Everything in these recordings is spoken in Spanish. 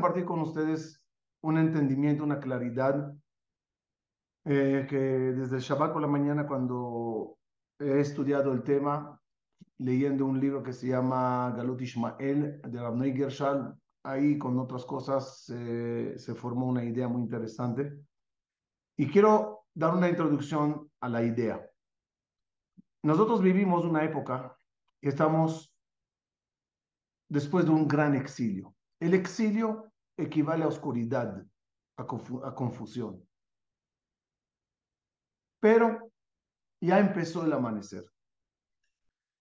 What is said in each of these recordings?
compartir con ustedes un entendimiento, una claridad eh, que desde el Shabbat por la mañana cuando he estudiado el tema, leyendo un libro que se llama Galut Ishmael de Rabnei Gershal, ahí con otras cosas se formó una idea muy interesante. Y quiero dar una introducción a la idea. Nosotros vivimos una época y estamos después de un gran exilio. El exilio equivale a oscuridad, a, confusión. Pero ya empezó el amanecer.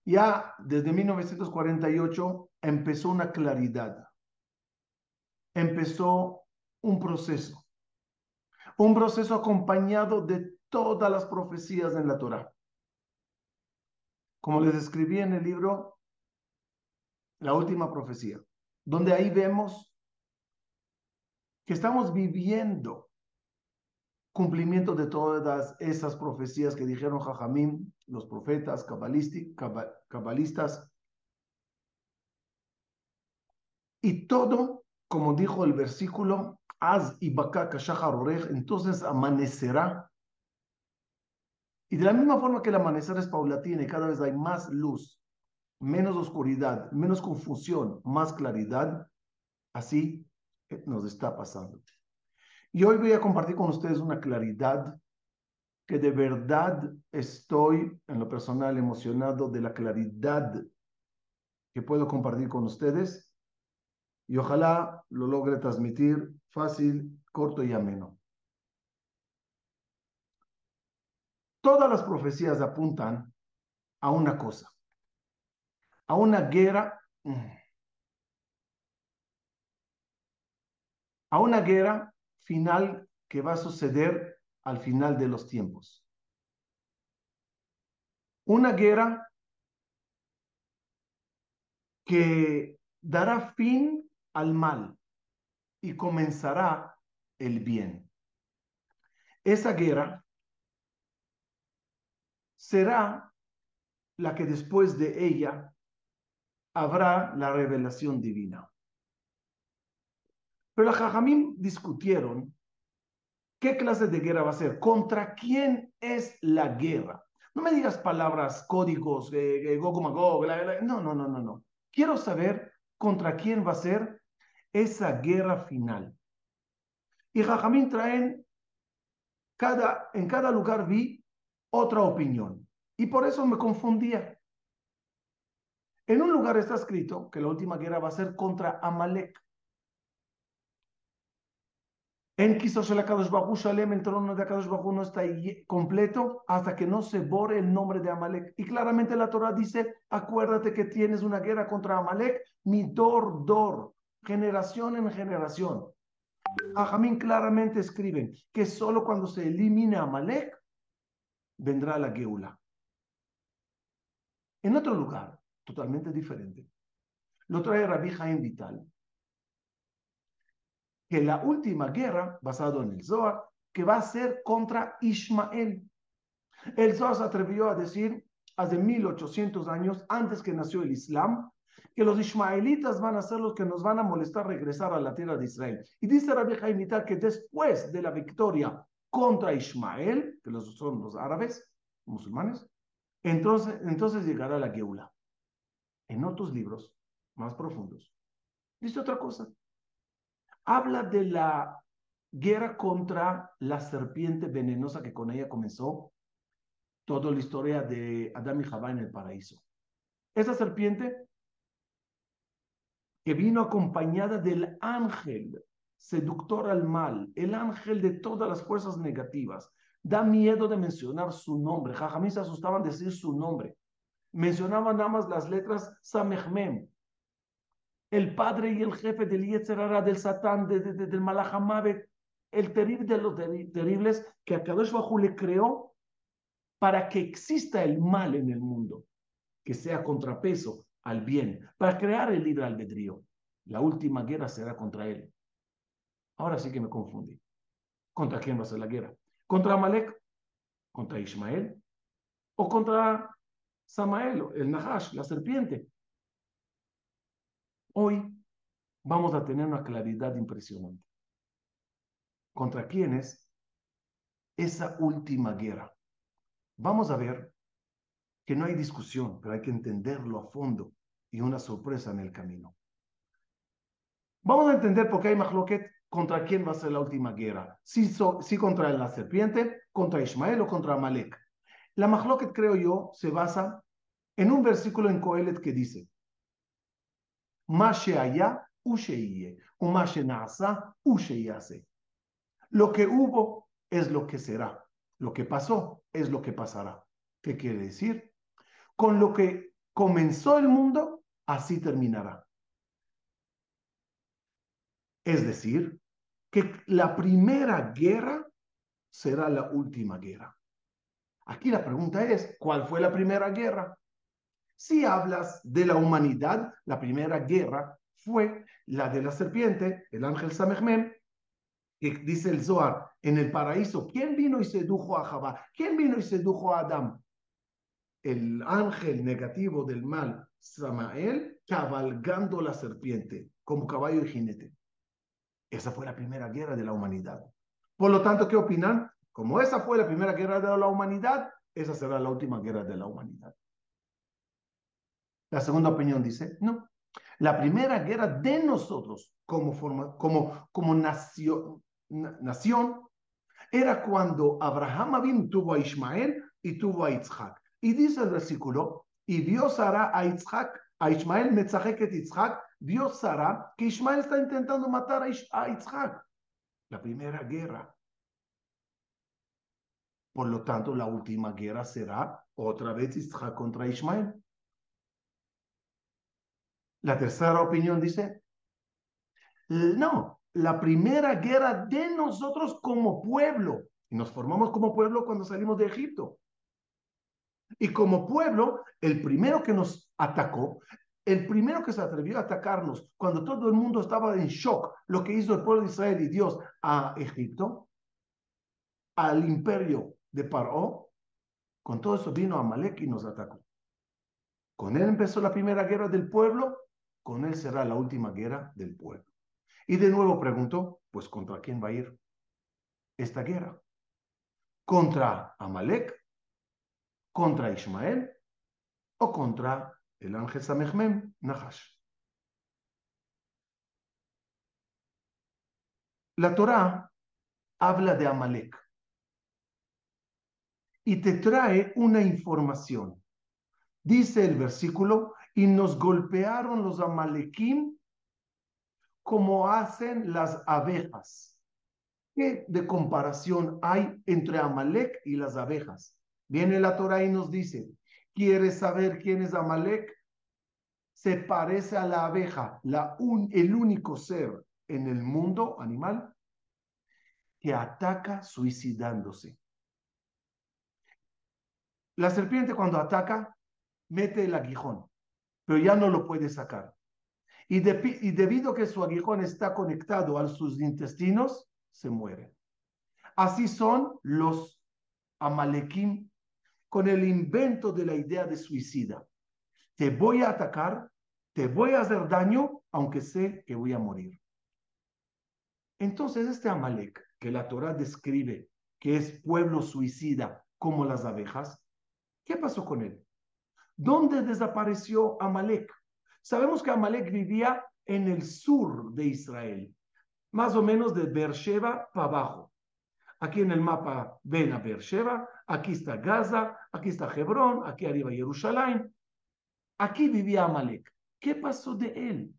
Ya desde 1948 empezó una claridad. Empezó un proceso. Un proceso acompañado de todas las profecías en la Torah. Como les escribí en el libro La última profecía, donde ahí vemos que estamos viviendo cumplimiento de todas esas profecías que dijeron Jajamín, los profetas, cabalistas. Y todo, como dijo el versículo, Az y entonces amanecerá. Y de la misma forma que el amanecer es paulatino y cada vez hay más luz, menos oscuridad, menos confusión, más claridad, así nos está pasando. Y hoy voy a compartir con ustedes una claridad que de verdad estoy en lo personal emocionado de la claridad que puedo compartir con ustedes y ojalá lo logre transmitir fácil, corto y ameno. Todas las profecías apuntan a una cosa, a una guerra, a una guerra final que va a suceder al final de los tiempos. Una guerra que dará fin al mal y comenzará el bien. Esa guerra será la que después de ella habrá la revelación divina. Pero los Jajamim discutieron qué clase de guerra va a ser, contra quién es la guerra. No me digas palabras, códigos, eh, eh no, no, no, no, no. Quiero saber contra quién va a ser esa guerra final. Y Jajamín traen, cada, en cada lugar vi otra opinión. Y por eso me confundía. En un lugar está escrito que la última guerra va a ser contra Amalek. En la Kadosh Bajú Shalem, el trono de Akadosh Bajú no está completo hasta que no se borre el nombre de Amalek. Y claramente la Torah dice, acuérdate que tienes una guerra contra Amalek, mi dor, dor, generación en generación. Ajamín claramente escriben que solo cuando se elimine Amalek, vendrá la Geula. En otro lugar, totalmente diferente, lo trae Rabbi Jaim Vital, que la última guerra, basado en el Zohar, que va a ser contra Ismael. El Zohar se atrevió a decir hace 1800 años, antes que nació el Islam, que los ismaelitas van a ser los que nos van a molestar regresar a la tierra de Israel. Y dice Rabbi Jaimitar que después de la victoria contra Ismael, que los, son los árabes, musulmanes, entonces, entonces llegará la Geula. En otros libros más profundos, dice otra cosa habla de la guerra contra la serpiente venenosa que con ella comenzó toda la historia de Adán y Jabá en el paraíso. Esa serpiente que vino acompañada del ángel seductor al mal, el ángel de todas las fuerzas negativas. Da miedo de mencionar su nombre. Jajamí se asustaban de decir su nombre. Mencionaban nada más las letras Samechmem, el padre y el jefe del Yetzerara, del Satán, de, del Malachamabe, el terrible de los terribles que a Kadosh Bajú le creó para que exista el mal en el mundo, que sea contrapeso al bien, para crear el libre albedrío. La última guerra será contra él. Ahora sí que me confundí. ¿Contra quién va a ser la guerra? ¿Contra Amalek? ¿Contra Ismael? ¿O contra Samael, el Nahash, la serpiente? Hoy vamos a tener una claridad impresionante. ¿Contra quién es esa última guerra? Vamos a ver que no hay discusión, pero hay que entenderlo a fondo y una sorpresa en el camino. Vamos a entender por qué hay Mahloket contra quién va a ser la última guerra. Si, si contra la serpiente, contra Ismael o contra Amalek. La Mahloket, creo yo, se basa en un versículo en Coelet que dice: allá Lo que hubo es lo que será. Lo que pasó es lo que pasará. ¿Qué quiere decir? Con lo que comenzó el mundo, así terminará. Es decir, que la primera guerra será la última guerra. Aquí la pregunta es, ¿cuál fue la primera guerra? Si hablas de la humanidad, la primera guerra fue la de la serpiente, el ángel Samechmen, que dice el Zohar, en el paraíso, ¿quién vino y sedujo a Jabá? ¿Quién vino y sedujo a Adán? El ángel negativo del mal, Samael, cabalgando la serpiente, como caballo y jinete. Esa fue la primera guerra de la humanidad. Por lo tanto, ¿qué opinan? Como esa fue la primera guerra de la humanidad, esa será la última guerra de la humanidad. La segunda opinión dice, no. La primera guerra de nosotros como, forma, como, como nación, era cuando Abraham Abin tuvo a Ismael y tuvo a Isaac. Y dice el versículo, y Dios hará a Isaac, a Ismael Metzaheket Isaac, Dios hará que Ismael está intentando matar a Isaac. La primera guerra. Por lo tanto, la última guerra será otra vez Isaac contra Ismael. La tercera opinión dice, no, la primera guerra de nosotros como pueblo. Y nos formamos como pueblo cuando salimos de Egipto. Y como pueblo, el primero que nos atacó el primero que se atrevió a atacarnos cuando todo el mundo estaba en shock, lo que hizo el pueblo de Israel y Dios a Egipto, al imperio de Paró, con todo eso vino Amalek y nos atacó. Con él empezó la primera guerra del pueblo, con él será la última guerra del pueblo. Y de nuevo pregunto, pues ¿contra quién va a ir esta guerra? ¿Contra Amalek? ¿Contra Ismael? ¿O contra el ángel Samechmem, Nahash. La Torah habla de Amalek y te trae una información. Dice el versículo, y nos golpearon los Amalekim como hacen las abejas. ¿Qué de comparación hay entre Amalek y las abejas? Viene la Torah y nos dice, ¿Quieres saber quién es Amalek? Se parece a la abeja, el único ser en el mundo animal que ataca suicidándose. La serpiente cuando ataca mete el aguijón, pero ya no lo puede sacar. Y, debido a que su aguijón está conectado a sus intestinos, se muere. Así son los amalequim con el invento de la idea de suicida. Te voy a atacar, te voy a hacer daño, aunque sé que voy a morir. Entonces este Amalek, que la Torah describe que es pueblo suicida como las abejas, ¿qué pasó con él? ¿Dónde desapareció Amalek? Sabemos que Amalek vivía en el sur de Israel, más o menos de Beersheba para abajo. Aquí en el mapa ven a Beersheba, aquí está Gaza, aquí está Hebrón, aquí arriba Jerusalén. Aquí vivía Amalek. ¿Qué pasó de él?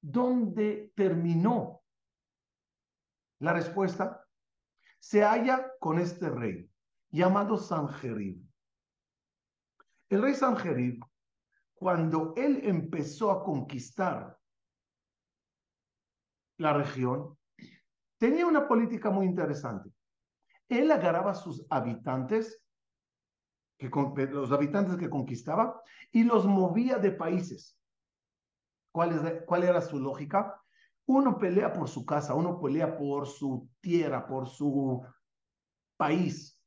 ¿Dónde terminó? La respuesta se halla con este rey llamado Sanjerib. El rey Sanjerib, cuando él empezó a conquistar la región, tenía una política muy interesante él agarraba a sus habitantes, los habitantes que conquistaba, y los movía de países. ¿Cuál, ¿Cuál era su lógica? Uno pelea por su casa, uno pelea por su tierra, por su país.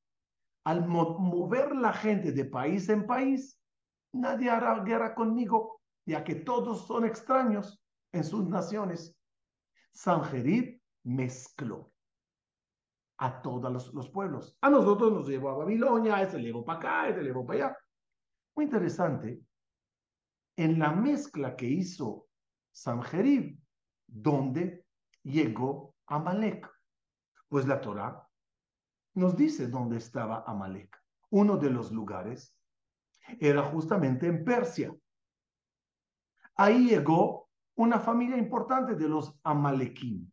Al mover la gente de país en país, nadie hará guerra conmigo, ya que todos son extraños en sus naciones. Sanjerib mezcló a todos los, pueblos. A nosotros nos llevó a Babilonia, a ese le llevó para acá, a ese le llevó para allá. Muy interesante. En la mezcla que hizo Sanjerib, ¿dónde llegó Amalek? Pues la Torah nos dice dónde estaba Amalek. Uno de los lugares era justamente en Persia. Ahí llegó una familia importante de los Amalekim.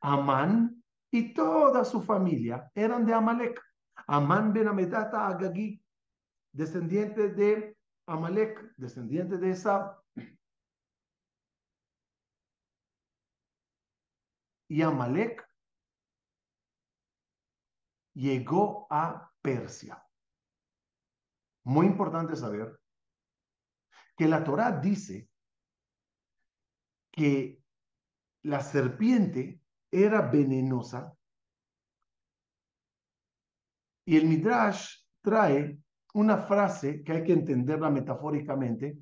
Amán y toda su familia eran de Amalek. Amán ben Amedata Agagi, descendiente de Amalek, descendiente de Esab. Y Amalek llegó a Persia. Muy importante saber que la Torá dice que la serpiente era venenosa y el Midrash trae una frase que hay que entenderla metafóricamente.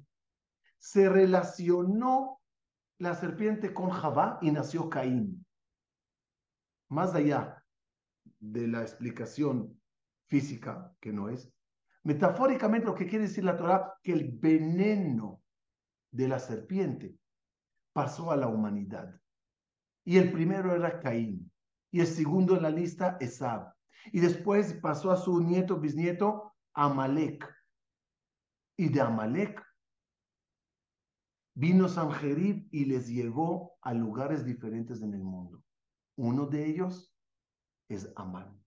Se relacionó la serpiente con Javá y nació Caín. Más allá de la explicación física, que no es, metafóricamente lo que quiere decir la Torah, que el veneno de la serpiente pasó a la humanidad. Y el primero era Caín, y el segundo en la lista, Esab. Y después pasó a su nieto, bisnieto, Amalek. Y de Amalek vino Sanjerib y les llegó a lugares diferentes en el mundo. Uno de ellos es Amán.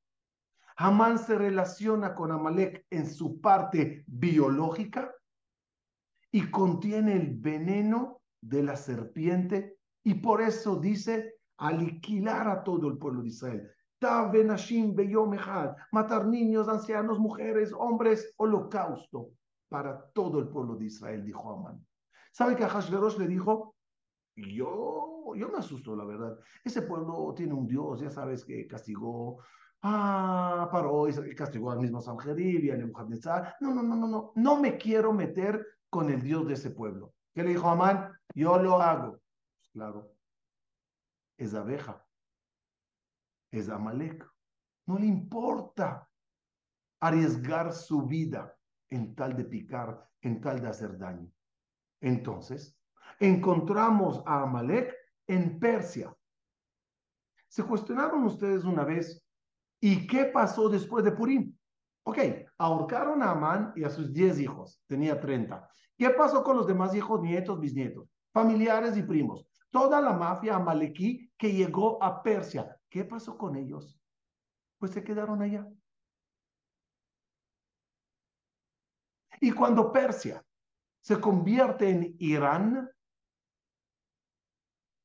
Amán se relaciona con Amalek en su parte biológica y contiene el veneno de la serpiente y por eso dice aliquilar a todo el pueblo de Israel. Matar niños, ancianos, mujeres, hombres, holocausto para todo el pueblo de Israel, dijo Amán. ¿Sabe que a Hashverosh le dijo? Yo, yo me asusto, la verdad. Ese pueblo tiene un Dios, ya sabes que castigó a Paró y castigó al mismo Sanjerib y a Nebuchadnezzar. No, no, no, no, no. No me quiero meter con el Dios de ese pueblo. ¿Qué le dijo Amán? Yo lo hago. Pues claro, es abeja, es Amalek. No le importa arriesgar su vida en tal de picar, en tal de hacer daño. Entonces, encontramos a Amalek en Persia. ¿Se cuestionaron ustedes una vez? ¿Y qué pasó después de Purim? Ok, ahorcaron a Amán y a sus diez hijos, tenía 30. ¿Qué pasó con los demás hijos, nietos, bisnietos, familiares y primos? Toda la mafia amalequí que llegó a Persia, ¿qué pasó con ellos? Pues se quedaron allá. Y cuando Persia se convierte en Irán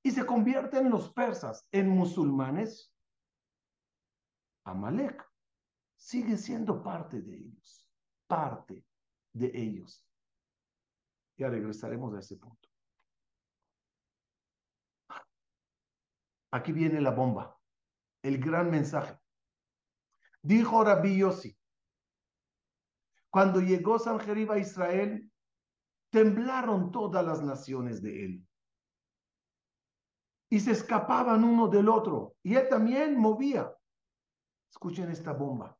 y se convierten los persas en musulmanes, Amalek sigue siendo parte de ellos, parte de ellos. Ya regresaremos a ese punto. Aquí viene la bomba, el gran mensaje. Dijo Rabbi Yossi, cuando llegó Sanjerib a Israel, temblaron todas las naciones de él. Y se escapaban uno del otro. Y él también movía. Escuchen esta bomba.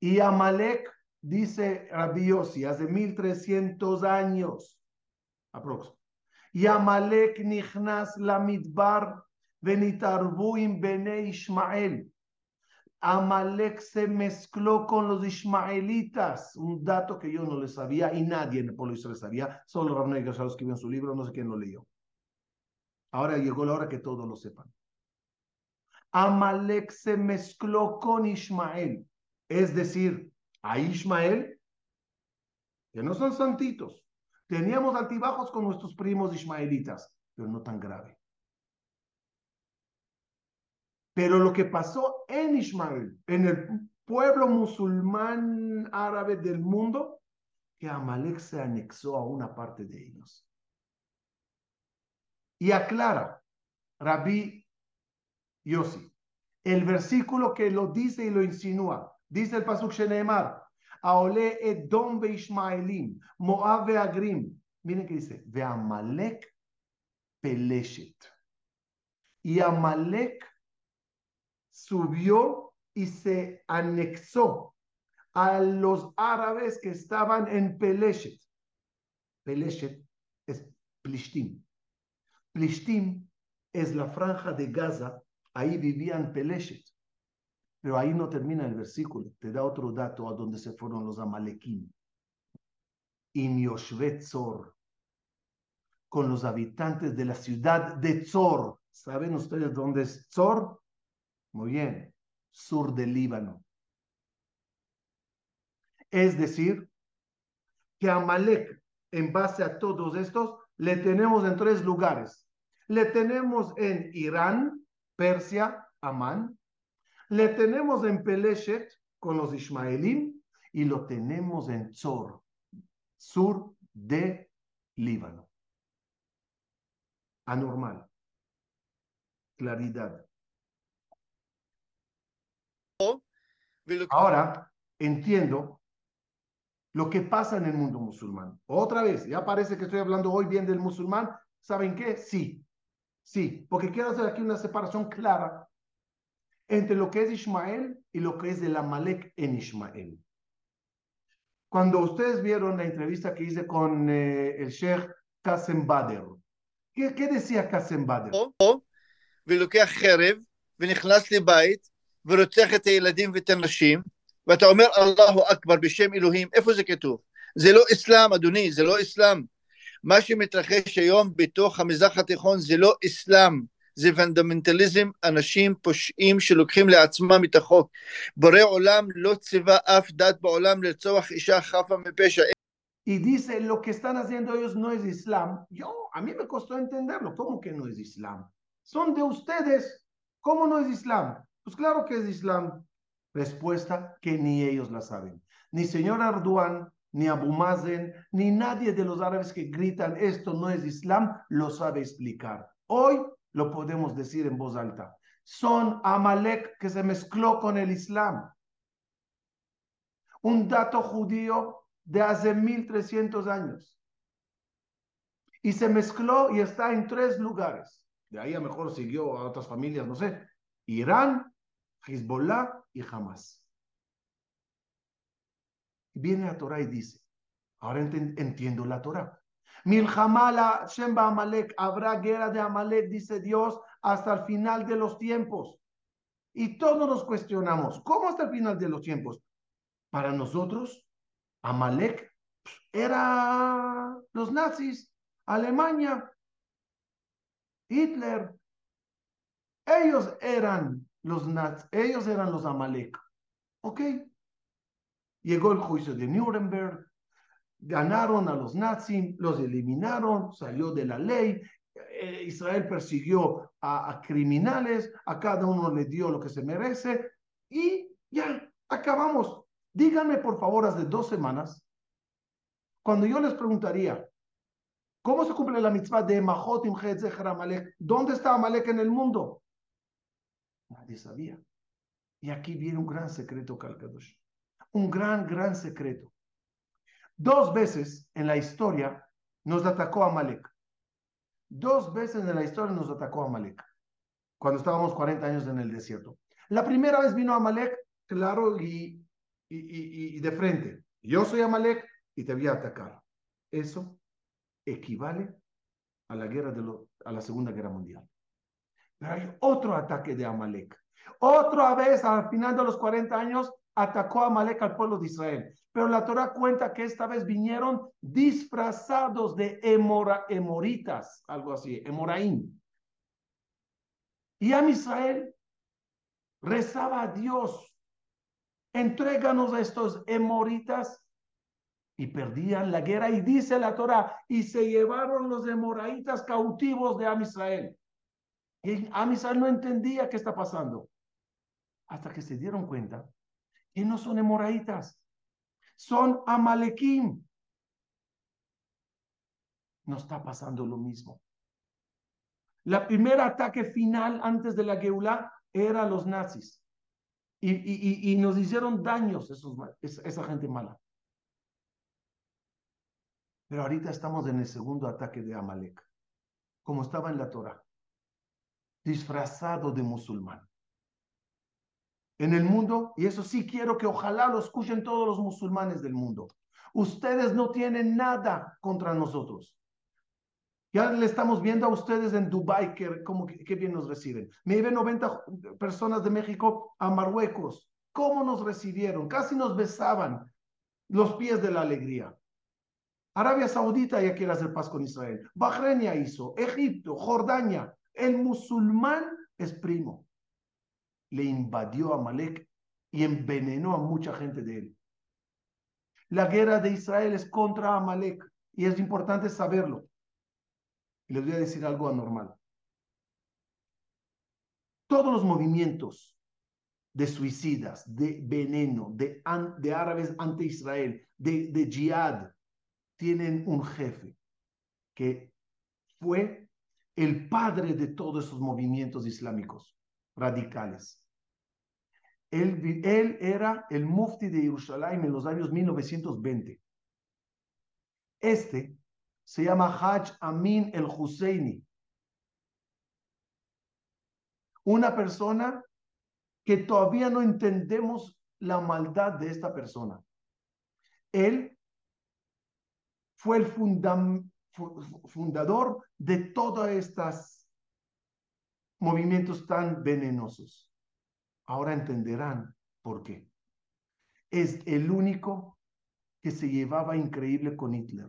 Y Amalek, dice Rabbi Yossi, hace 1300 años, aproximadamente. Y Amalek nichnas la midbar venitarbuim bene Ishmael. Amalek se mezcló con los ismaelitas, un dato que yo no le sabía y nadie en el pueblo Israel sabía, solo Rabnei lo escribió en su libro, no sé quién lo leyó. Ahora llegó la hora que todos lo sepan. Amalek se mezcló con Ismael, es decir, a Ismael, que no son santitos, teníamos altibajos con nuestros primos ismaelitas, pero no tan grave. Pero lo que pasó en Ismael, en el pueblo musulmán árabe del mundo, que Amalek se anexó a una parte de ellos. Y aclara Rabbi Yossi, el versículo que lo dice y lo insinúa, dice el Pasuk Sheneemar, Aole Edom ve Ishmaelim, Moab Agrim. Miren que dice, ve Amalek Peleshet. Y Amalek subió y se anexó a los árabes que estaban en Peleshet. Peleshet es Plishtim. Plishtim es la franja de Gaza, ahí vivían Peleshet. Pero ahí no termina el versículo, te da otro dato a donde se fueron los Amalekim. Y Zor, con los habitantes de la ciudad de Tzor. ¿Saben ustedes dónde es Tzor? Muy bien, sur del Líbano. Es decir, que Amalek, en base a todos estos, le tenemos en tres lugares. Le tenemos en Irán, Persia, Amán. Le tenemos en Peleshet con los Ismaelim y lo tenemos en Tzor, sur de Líbano. Anormal. Claridad. Ahora entiendo lo que pasa en el mundo musulmán. Otra vez, ya parece que estoy hablando hoy bien del musulmán. ¿Saben qué? Sí, sí, porque quiero hacer aquí una separación clara entre lo que es Ismael y lo que es el Amalek en Ismael. Cuando ustedes vieron la entrevista que hice con eh, el Sheikh Qasem Bader, ¿qué, qué decía Qasem Bader? ולוקח חרב ונכנס לבית ורוצח את הילדים ואת הנשים ואתה אומר אללהו אכבר בשם אלוהים, איפה זה כתוב? זה לא אסלאם אדוני, זה לא אסלאם. מה שמתרחש היום בתוך המזרח התיכון זה לא אסלאם, זה ונדמנטליזם, אנשים פושעים שלוקחים לעצמם את החוק. בורא עולם לא ציווה אף דת בעולם לרצוח אישה חפה מפשע. Y dice, lo que están haciendo ellos no es Islam. Yo, a mí me costó entenderlo. ¿Cómo que no es Islam? Son de ustedes. ¿Cómo no es Islam? Pues claro que es Islam. Respuesta que ni ellos la saben. Ni señor Arduan, ni Abu Mazen, ni nadie de los árabes que gritan esto no es Islam, lo sabe explicar. Hoy lo podemos decir en voz alta. Son Amalek que se mezcló con el Islam. Un dato judío de hace 1300 años. Y se mezcló y está en tres lugares. De ahí a mejor siguió a otras familias, no sé. Irán, Hezbollah y Hamas. Viene a Torah y dice, ahora entiendo la Torah. Milhamala Shemba Amalek, habrá guerra de Amalek, dice Dios, hasta el final de los tiempos. Y todos nos cuestionamos, ¿cómo hasta el final de los tiempos? Para nosotros, Amalek era los nazis, Alemania, Hitler. Ellos eran los nazis, ellos eran los Amalek. ¿Ok? Llegó el juicio de Nuremberg, ganaron a los nazis, los eliminaron, salió de la ley. Eh, Israel persiguió a, criminales, a cada uno le dio lo que se merece y ya, acabamos. Díganme, por favor, hace dos semanas, cuando yo les preguntaría, ¿cómo se cumple la mitzvah de Mahot Imchezecher Amalek? ¿Dónde está Amalek en el mundo? Nadie sabía. Y aquí viene un gran secreto, Kalkadosh. Un gran, gran secreto. Dos veces en la historia nos atacó Amalek. Dos veces en la historia nos atacó Amalek. Cuando estábamos 40 años en el desierto. La primera vez vino Amalek, claro, y y, de frente, yo soy Amalek y te voy a atacar. Eso equivale a la guerra de a la Segunda Guerra Mundial. Pero hay otro ataque de Amalek. Otra vez, al final de los 40 años, atacó a Amalek al pueblo de Israel. Pero la Torah cuenta que esta vez vinieron disfrazados de emora, emoritas, algo así, emoraín. Y a Israel rezaba a Dios entréganos a estos emoritas. Y perdían la guerra y dice la Torah, y se llevaron los emoraitas cautivos de Am Israel. Y Am Israel no entendía qué está pasando. Hasta que se dieron cuenta que no son emoraitas, son amalequim. No está pasando lo mismo. La primera ataque final antes de la Geulah era los nazis. Y, nos hicieron daños esa gente mala. Pero ahorita estamos en el segundo ataque de Amalek, como estaba en la Torah. Disfrazado de musulmán. En el mundo, y eso sí quiero que ojalá lo escuchen todos los musulmanes del mundo, ustedes no tienen nada contra nosotros. Ya le estamos viendo a ustedes en Dubái que, como que, bien nos reciben. Me llevé 90 personas de México a Marruecos. ¿Cómo nos recibieron? Casi nos besaban los pies de la alegría. Arabia Saudita ya quiere hacer paz con Israel. Bahrein ya hizo. Egipto, Jordania. El musulmán es primo. Le invadió a Malek y envenenó a mucha gente de él. La guerra de Israel es contra Amalek y es importante saberlo. Les voy a decir algo anormal. Todos los movimientos de suicidas, de veneno, de, de árabes ante Israel, de, de jihad, tienen un jefe que fue el padre de todos esos movimientos islámicos radicales. Él, él, era el mufti de Jerusalén en los años 1920. Este se llama Hajj Amin el Husseini. Una persona que todavía no entendemos la maldad de esta persona. Él fue el fundador de todos estos movimientos tan venenosos. Ahora entenderán por qué. Es el único que se llevaba increíble con Hitler.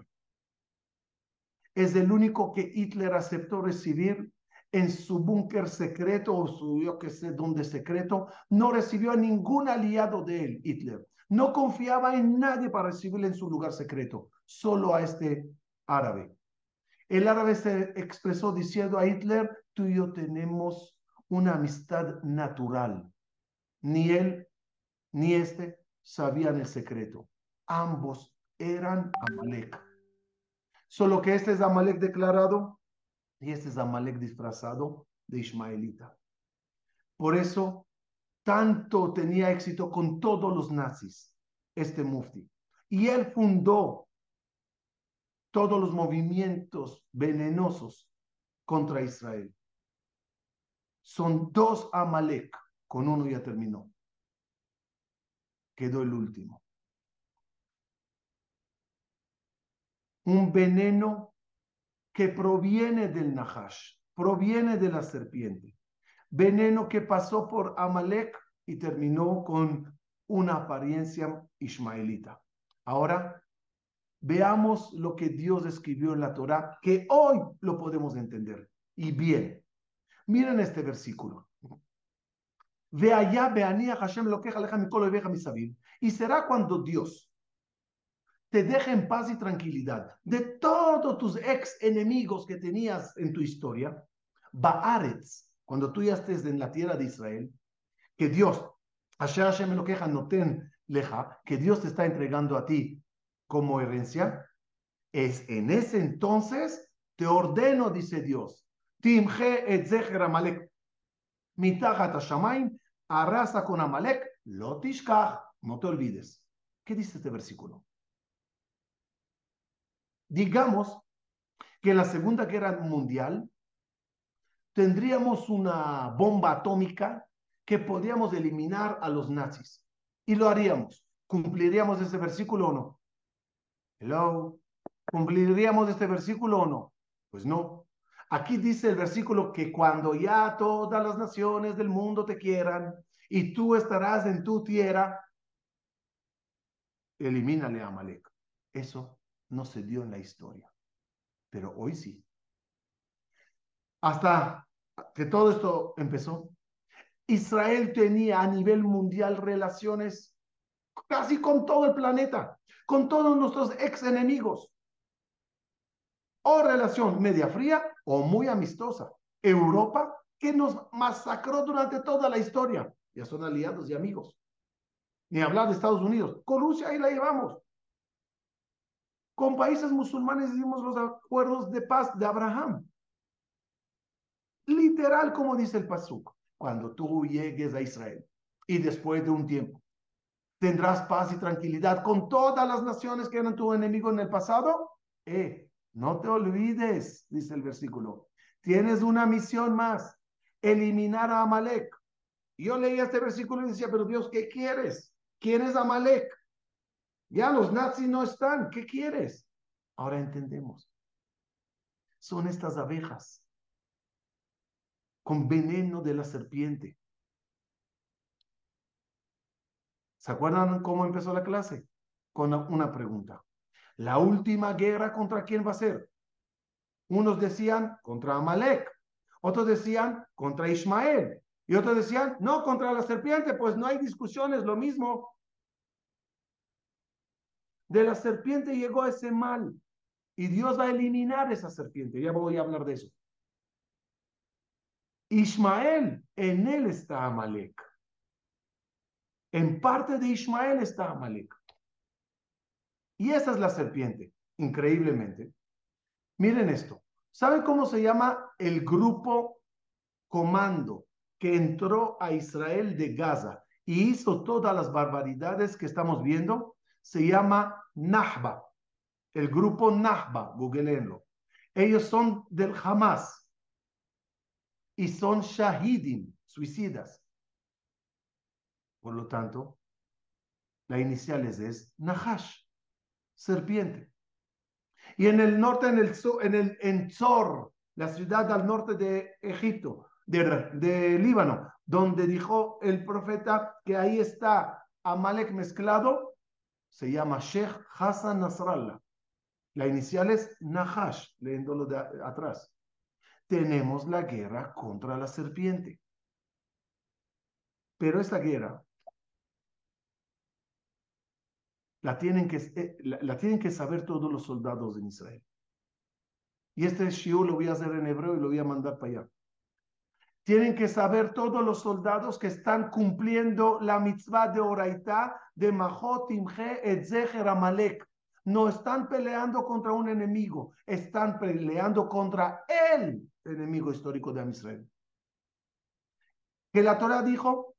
Es el único que Hitler aceptó recibir en su búnker secreto o su, yo que sé, donde secreto. No recibió a ningún aliado de él, Hitler. No confiaba en nadie para recibirle en su lugar secreto, solo a este árabe. El árabe se expresó diciendo a Hitler, tú y yo tenemos una amistad natural. Ni él ni este sabían el secreto. Ambos eran Amalek. Solo que este es Amalek declarado y este es Amalek disfrazado de Ismaelita. Por eso, tanto tenía éxito con todos los nazis, este mufti. Y él fundó todos los movimientos venenosos contra Israel. Son dos Amalek con uno ya terminó. Quedó el último. Un veneno que proviene del Nahash, proviene de la serpiente. Veneno que pasó por Amalek y terminó con una apariencia ismaelita. Ahora veamos lo que Dios escribió en la Torah, que hoy lo podemos entender. Y bien, miren este versículo. Ve allá, ve Hashem lo queja mi Y será cuando Dios te deje en paz y tranquilidad de todos tus ex enemigos que tenías en tu historia, Baaretz, cuando tú ya estés en la tierra de Israel, que Dios, Hashem lo queja noten leja, que Dios te está entregando a ti como herencia, es en ese entonces te ordeno, dice Dios, Timje et Zecher Amalek, mitachat Shamaim, arrasa con Amalek, lo no te olvides. ¿Qué dice este versículo? Digamos que en la Segunda Guerra Mundial tendríamos una bomba atómica que podríamos eliminar a los nazis. Y lo haríamos. ¿Cumpliríamos ese versículo o no? Hello. ¿Cumpliríamos este versículo o no? Pues no. Aquí dice el versículo que cuando ya todas las naciones del mundo te quieran y tú estarás en tu tierra, elimínale a Amalek. Eso no se dio en la historia, pero hoy sí. Hasta que todo esto empezó, Israel tenía a nivel mundial relaciones casi con todo el planeta, con todos nuestros ex enemigos o relación media fría o muy amistosa. Europa, que nos masacró durante toda la historia, ya son aliados y amigos. Ni hablar de Estados Unidos. Con Rusia ahí la llevamos. Con países musulmanes hicimos los acuerdos de paz de Abraham. Literal, como dice el Pasuk, cuando tú llegues a Israel y después de un tiempo tendrás paz y tranquilidad con todas las naciones que eran tu enemigo en el pasado, eh, no te olvides, dice el versículo. Tienes una misión más. eliminar a Amalek. Yo leía este versículo y decía, pero Dios, ¿qué quieres? ¿Quién es Amalek? Ya los nazis no están, ¿qué quieres? Ahora entendemos. Son estas abejas con veneno de la serpiente. ¿Se acuerdan cómo empezó la clase? Con una pregunta. La última guerra contra quién va a ser? Unos decían contra Amalek, otros decían contra Ismael, y otros decían, no, contra la serpiente, pues no hay discusiones, lo mismo. De la serpiente llegó ese mal, y Dios va a eliminar esa serpiente, ya voy a hablar de eso. Ismael, en él está Amalek. En parte de Ismael está Amalek. Y esa es la serpiente, increíblemente. Miren esto. ¿Saben cómo se llama el grupo comando que entró a Israel de Gaza y hizo todas las barbaridades que estamos viendo? Se llama Nahba. El grupo Nahba, googleenlo. Ellos son del Hamas y son shahidim, suicidas. Por lo tanto, la inicial es Nahash serpiente. Y en el norte, en el, en el en Zor, la ciudad al norte de Egipto, de, de Líbano, donde dijo el profeta que ahí está Amalek mezclado, se llama Sheikh Hassan Nasrallah. La inicial es Nahash, leyéndolo de atrás. Tenemos la guerra contra la serpiente. Pero esta guerra la tienen que, eh, la, tienen que saber todos los soldados en Israel. Y este shiur lo voy a hacer en hebreo y lo voy a mandar para allá. Tienen que saber todos los soldados que están cumpliendo la mitzvah de Oraitá de Mahot Imje Etzecher Amalek. No están peleando contra un enemigo, están peleando contra el enemigo histórico de Israel. Que la Torah dijo,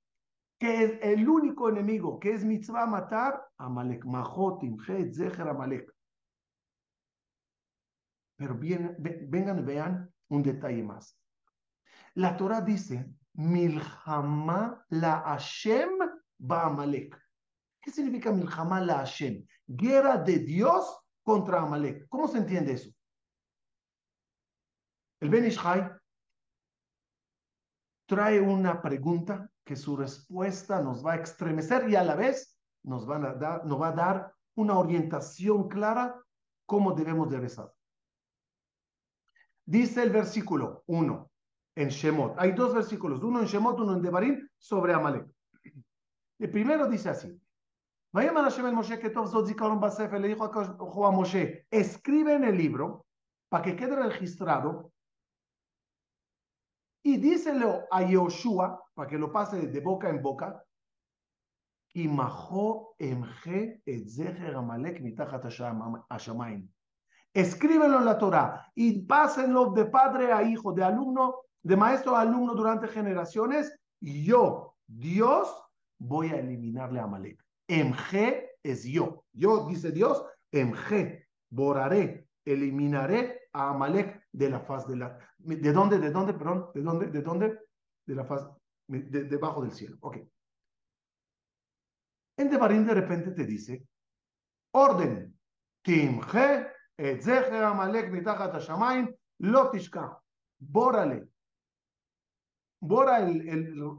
que es el único enemigo que es mitzvah matar, Amalek, Mahotim, Het, Zeher, Amalek. Pero bien, vengan vean un detalle más. La Torah dice, Milhama la Hashem ba Amalek. ¿Qué significa Milhama la Hashem? Guerra de Dios contra Amalek. ¿Cómo se entiende eso? El Ben Ishai trae una pregunta que su respuesta nos va a extremecer y a la vez nos, van a dar, nos va a dar una orientación clara cómo debemos de rezar. Dice el versículo 1 en Shemot. Hay dos versículos, uno en Shemot, uno en Devarim, sobre Amalek. El primero dice así. Le dijo a Moshe, escribe en el libro para que quede registrado y díselo a Yoshua, para que lo pase de boca en boca, y. Escríbelo en la Torah y pásenlo de padre a hijo, de alumno, de maestro a alumno durante generaciones. Y yo, Dios, voy a eliminarle a Amalek. Emge es yo. Yo, dice Dios, Emge, boraré, eliminaré a Amalek de la faz de la... ¿De dónde? ¿De dónde? Perdón. ¿De dónde? ¿De dónde? De la faz... De, debajo del cielo. Ok. En Devarim de repente te dice, orden, timje et zecher amalek mitachat hashamayim, lo tishka. Bórale. Bora el,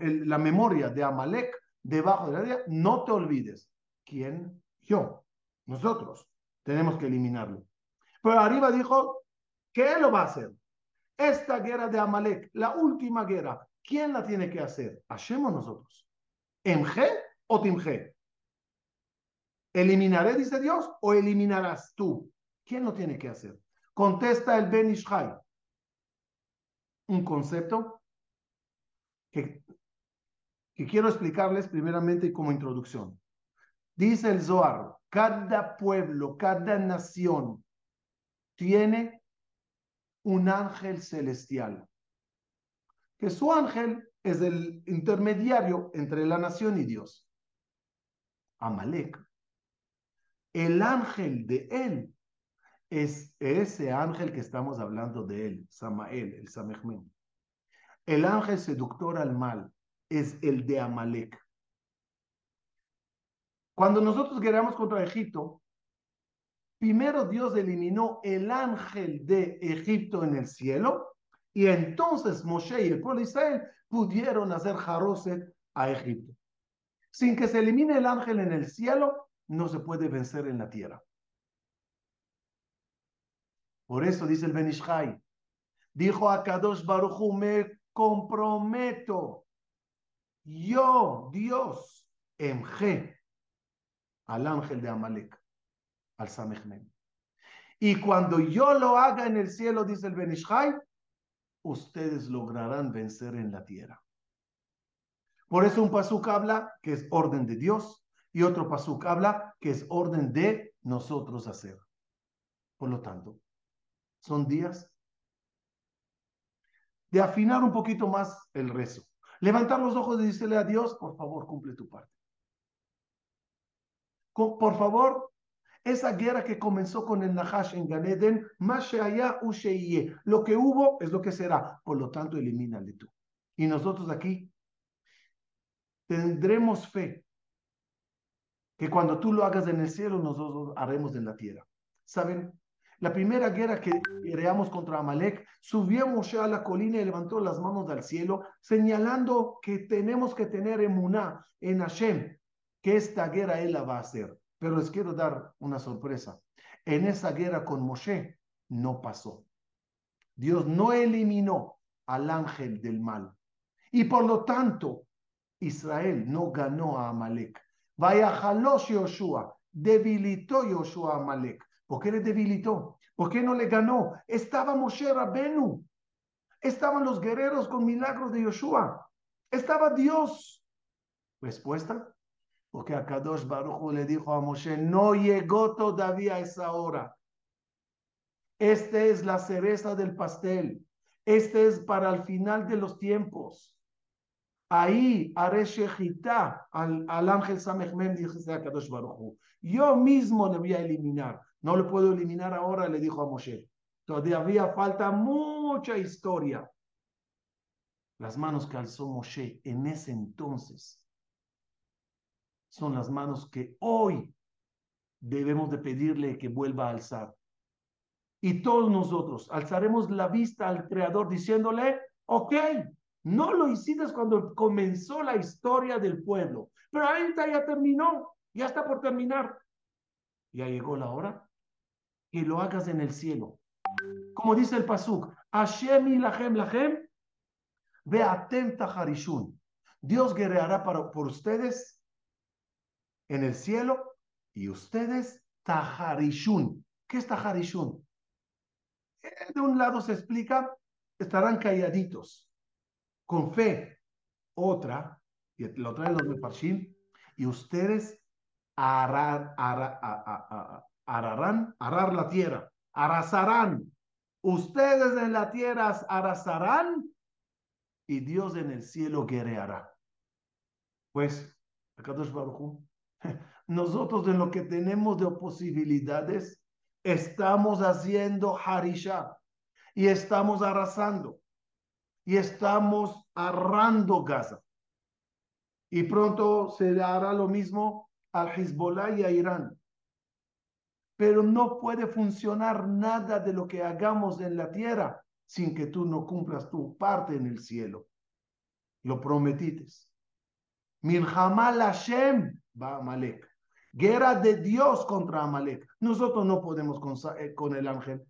el, la memoria de Amalek debajo de la tierra. No te olvides. ¿Quién? Yo. Nosotros. Tenemos que eliminarlo. Pero arriba dijo, ¿Qué lo va a hacer? Esta guerra de Amalek, la última guerra, ¿quién la tiene que hacer? ¿Hacemos nosotros? ¿Emge o Timge? ¿Eliminaré, dice Dios, o eliminarás tú? ¿Quién lo tiene que hacer? Contesta el Ben Ishai. Un concepto que, que quiero explicarles primeramente como introducción. Dice el Zohar, cada pueblo, cada nación tiene un ángel celestial, que su ángel es el intermediario entre la nación y Dios. Amalek. El ángel de él es ese ángel que estamos hablando de él, Samael, el Samechmen. El ángel seductor al mal es el de Amalek. Cuando nosotros guerreamos contra Egipto, primero Dios eliminó el ángel de Egipto en el cielo y entonces Moshe y el pueblo de Israel pudieron hacer jaroset a Egipto. Sin que se elimine el ángel en el cielo, no se puede vencer en la tierra. Por eso dice el Benishai, dijo a Kadosh Baruchu, me comprometo, yo, Dios, emje al ángel de Amalek, al Samechmen. Y cuando yo lo haga en el cielo, dice el Benishai, ustedes lograrán vencer en la tierra. Por eso un pasuk habla que es orden de Dios y otro pasuk habla que es orden de nosotros hacer. Por lo tanto, son días de afinar un poquito más el rezo. Levantar los ojos y decirle a Dios, por favor, cumple tu parte. Por favor, esa guerra que comenzó con el Nahash en Ganeden, allá lo que hubo es lo que será. Por lo tanto, elimínale tú. Y nosotros aquí tendremos fe que cuando tú lo hagas en el cielo, nosotros haremos en la tierra. ¿Saben? La primera guerra que creamos contra Amalek, subió Moshe a la colina y levantó las manos al cielo, señalando que tenemos que tener emuná en Hashem, que esta guerra él la va a hacer. Pero les quiero dar una sorpresa. En esa guerra con Moshe no pasó. Dios no eliminó al ángel del mal. Y por lo tanto, Israel no ganó a Amalek. Vaya Jalosh Yoshua, debilitó Yoshua a Amalek. ¿Por qué le debilitó? ¿Por qué no le ganó? Estaba Moshe Rabenu. Estaban los guerreros con milagros de Yoshua. Estaba Dios. Respuesta. Porque a Kadosh Baruch le dijo a Moshe, no llegó todavía esa hora. Esta es la cereza del pastel. Este es para el final de los tiempos. Ahí haré shejita al, al ángel Samechmen, dice a Kadosh Baruch Yo mismo le voy a eliminar. No lo puedo eliminar ahora, le dijo a Moshe. Todavía falta mucha historia. Las manos que alzó Moshe en ese entonces son las manos que hoy debemos de pedirle que vuelva a alzar. Y todos nosotros alzaremos la vista al Creador diciéndole, ok, no lo hiciste cuando comenzó la historia del pueblo, pero ahorita ya terminó, ya está por terminar. Ya llegó la hora que lo hagas en el cielo. Como dice el Pasuk, Hashem y Lahem Lahem, ve atenta Harishun. Dios guerreará para, por ustedes en el cielo y ustedes Taharishun. ¿Qué es Taharishun? Eh, de un lado se explica, estarán calladitos, con fe. Otra, y lo traen los Mefarshim, y ustedes harán, harán, ararán, arar la tierra, arrasarán. Ustedes en la tierra arrasarán y Dios en el cielo guerreará. Pues, nosotros en lo que tenemos de posibilidades, estamos haciendo harisha y estamos arrasando y estamos arrando Gaza. Y pronto se hará lo mismo al Hezbollah y a Irán pero no puede funcionar nada de lo que hagamos en la tierra sin que tú no cumplas tu parte en el cielo. Lo prometiste. Milhamal Hashem va Amalek. Guerra de Dios contra Amalek. Nosotros no podemos con, eh, con el ángel.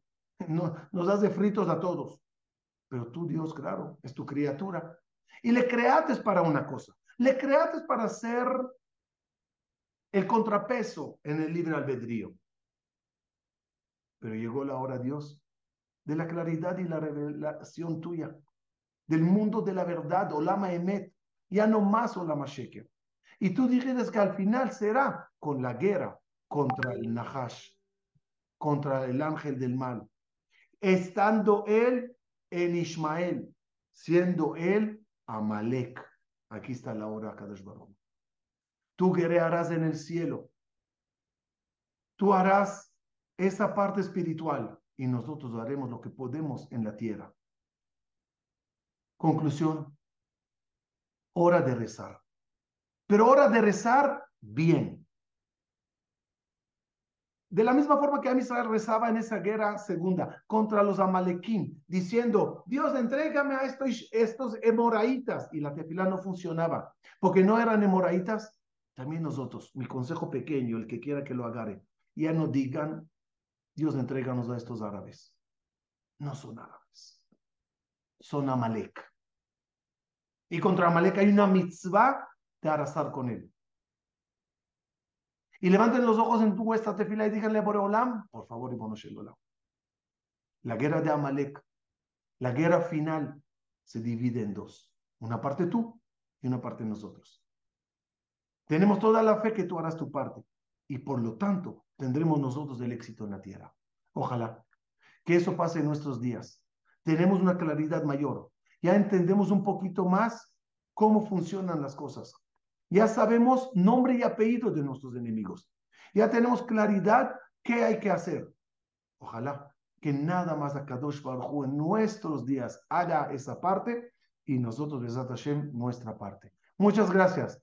No, nos hace fritos a todos. Pero tú, Dios, claro, es tu criatura. Y le creaste para una cosa. Le creaste para ser el contrapeso en el libre albedrío. Pero llegó la hora, Dios, de la claridad y la revelación tuya, del mundo de la verdad, Olama Emet, ya no más Olama Sheker. Y tú dijiste que al final será con la guerra contra el Nahash, contra el ángel del mal, estando él en Ismael, siendo él Amalek. Aquí está la hora, Kadosh Baruch. Tú guerrearás en el cielo. Tú harás esa parte espiritual y nosotros haremos lo que podemos en la tierra. Conclusión, hora de rezar. Pero hora de rezar bien. De la misma forma que Amisrael rezaba en esa guerra segunda contra los amalequín, diciendo, Dios, entrégame a estos, estos. Y la tefilá no funcionaba, porque no eran hemoraitas. También nosotros, mi consejo pequeño, el que quiera que lo agarre, ya no digan, Dios, entréganos a estos árabes. No son árabes, son amalek. Y contra amalek hay una mitzvah de arrasar con él. Y levanten los ojos en tu vuestra tefila y díganle por Olam, por favor, y Olam. La guerra de Amalek, la guerra final, se divide en dos. Una parte tú y una parte nosotros. Tenemos toda la fe que tú harás tu parte y por lo tanto tendremos nosotros el éxito en la tierra. Ojalá que eso pase en nuestros días. Tenemos una claridad mayor. Ya entendemos un poquito más cómo funcionan las cosas. Ya sabemos nombre y apellido de nuestros enemigos. Ya tenemos claridad qué hay que hacer. Ojalá que nada más a Kadosh Baruj en nuestros días haga esa parte y nosotros, Besat Hashem, nuestra parte. Muchas gracias.